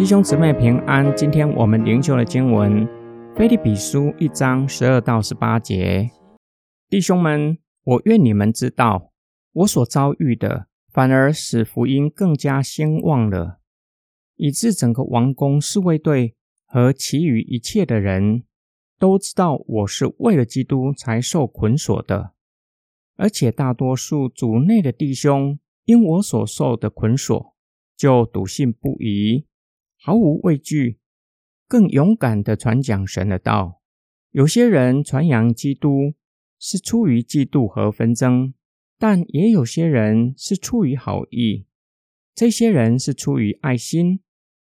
弟兄姊妹平安，今天我们灵修的经文《菲利比书》一章十二到十八节。弟兄们，我愿你们知道，我所遭遇的，反而使福音更加兴旺了，以致整个王宫侍卫队和其余一切的人都知道我是为了基督才受捆锁的，而且大多数族内的弟兄因我所受的捆锁，就笃信不疑。毫无畏惧，更勇敢的传讲神的道。有些人传扬基督是出于嫉妒和纷争，但也有些人是出于好意。这些人是出于爱心，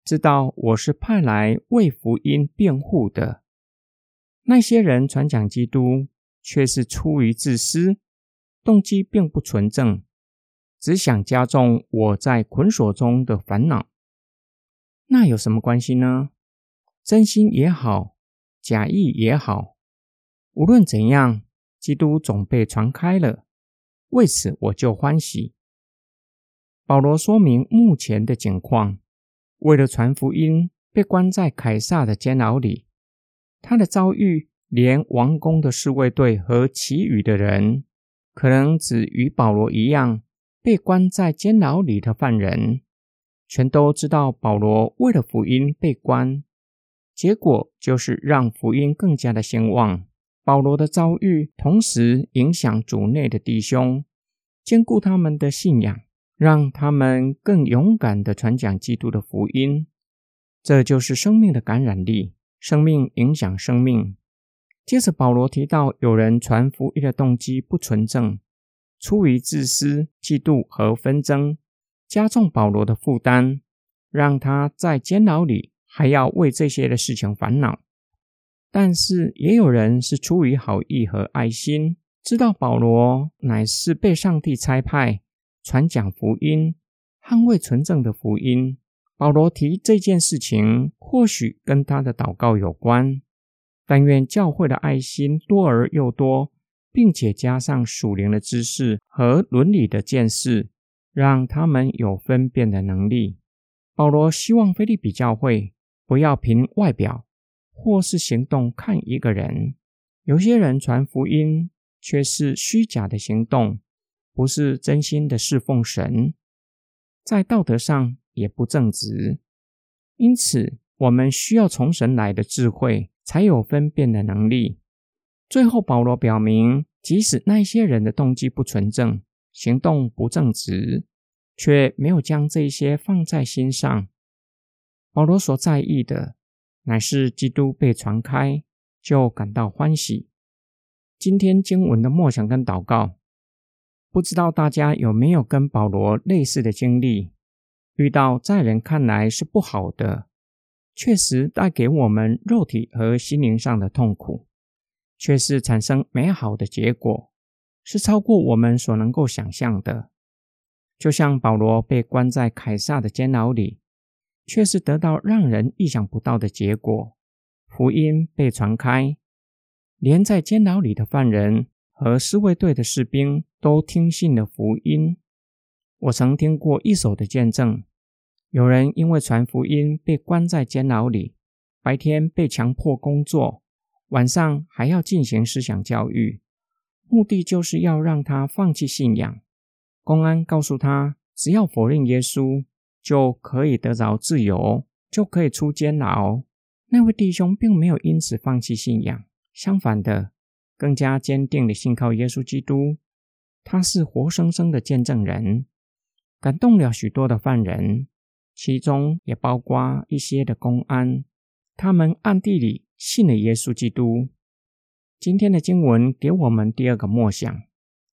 知道我是派来为福音辩护的。那些人传讲基督，却是出于自私，动机并不纯正，只想加重我在捆锁中的烦恼。那有什么关系呢？真心也好，假意也好，无论怎样，基督总被传开了，为此我就欢喜。保罗说明目前的情况：为了传福音，被关在凯撒的监牢里。他的遭遇，连王宫的侍卫队和其余的人，可能只与保罗一样，被关在监牢里的犯人。全都知道保罗为了福音被关，结果就是让福音更加的兴旺。保罗的遭遇同时影响主内的弟兄，兼顾他们的信仰，让他们更勇敢的传讲基督的福音。这就是生命的感染力，生命影响生命。接着保罗提到，有人传福音的动机不纯正，出于自私、嫉妒和纷争。加重保罗的负担，让他在监牢里还要为这些的事情烦恼。但是也有人是出于好意和爱心，知道保罗乃是被上帝差派传讲福音、捍卫纯正的福音。保罗提这件事情，或许跟他的祷告有关。但愿教会的爱心多而又多，并且加上属灵的知识和伦理的见识。让他们有分辨的能力。保罗希望菲利比教会不要凭外表或是行动看一个人。有些人传福音却是虚假的行动，不是真心的侍奉神，在道德上也不正直。因此，我们需要从神来的智慧，才有分辨的能力。最后，保罗表明，即使那些人的动机不纯正。行动不正直，却没有将这些放在心上。保罗所在意的，乃是基督被传开，就感到欢喜。今天经文的默想跟祷告，不知道大家有没有跟保罗类似的经历？遇到在人看来是不好的，确实带给我们肉体和心灵上的痛苦，却是产生美好的结果。是超过我们所能够想象的。就像保罗被关在凯撒的监牢里，却是得到让人意想不到的结果。福音被传开，连在监牢里的犯人和侍卫队的士兵都听信了福音。我曾听过一手的见证：有人因为传福音被关在监牢里，白天被强迫工作，晚上还要进行思想教育。目的就是要让他放弃信仰。公安告诉他，只要否认耶稣，就可以得着自由，就可以出监牢。那位弟兄并没有因此放弃信仰，相反的，更加坚定的信靠耶稣基督。他是活生生的见证人，感动了许多的犯人，其中也包括一些的公安。他们暗地里信了耶稣基督。今天的经文给我们第二个默想，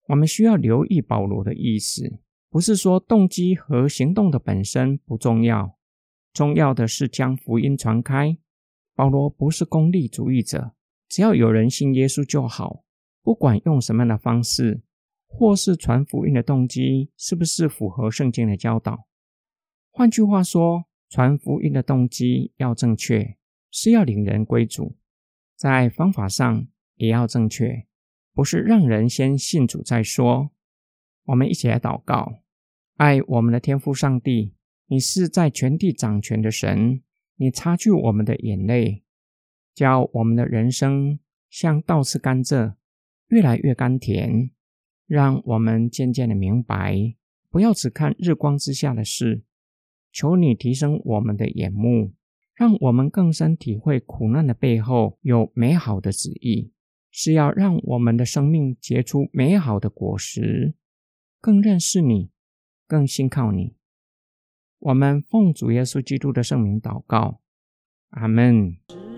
我们需要留意保罗的意思，不是说动机和行动的本身不重要，重要的是将福音传开。保罗不是功利主义者，只要有人信耶稣就好，不管用什么样的方式，或是传福音的动机是不是符合圣经的教导。换句话说，传福音的动机要正确，是要领人归主，在方法上。也要正确，不是让人先信主再说。我们一起来祷告，爱我们的天父上帝，你是在全地掌权的神，你擦去我们的眼泪，叫我们的人生像倒刺甘蔗，越来越甘甜，让我们渐渐的明白，不要只看日光之下的事。求你提升我们的眼目，让我们更深体会苦难的背后有美好的旨意，是要让我们的生命结出美好的果实，更认识你，更信靠你。我们奉主耶稣基督的圣名祷告，阿门。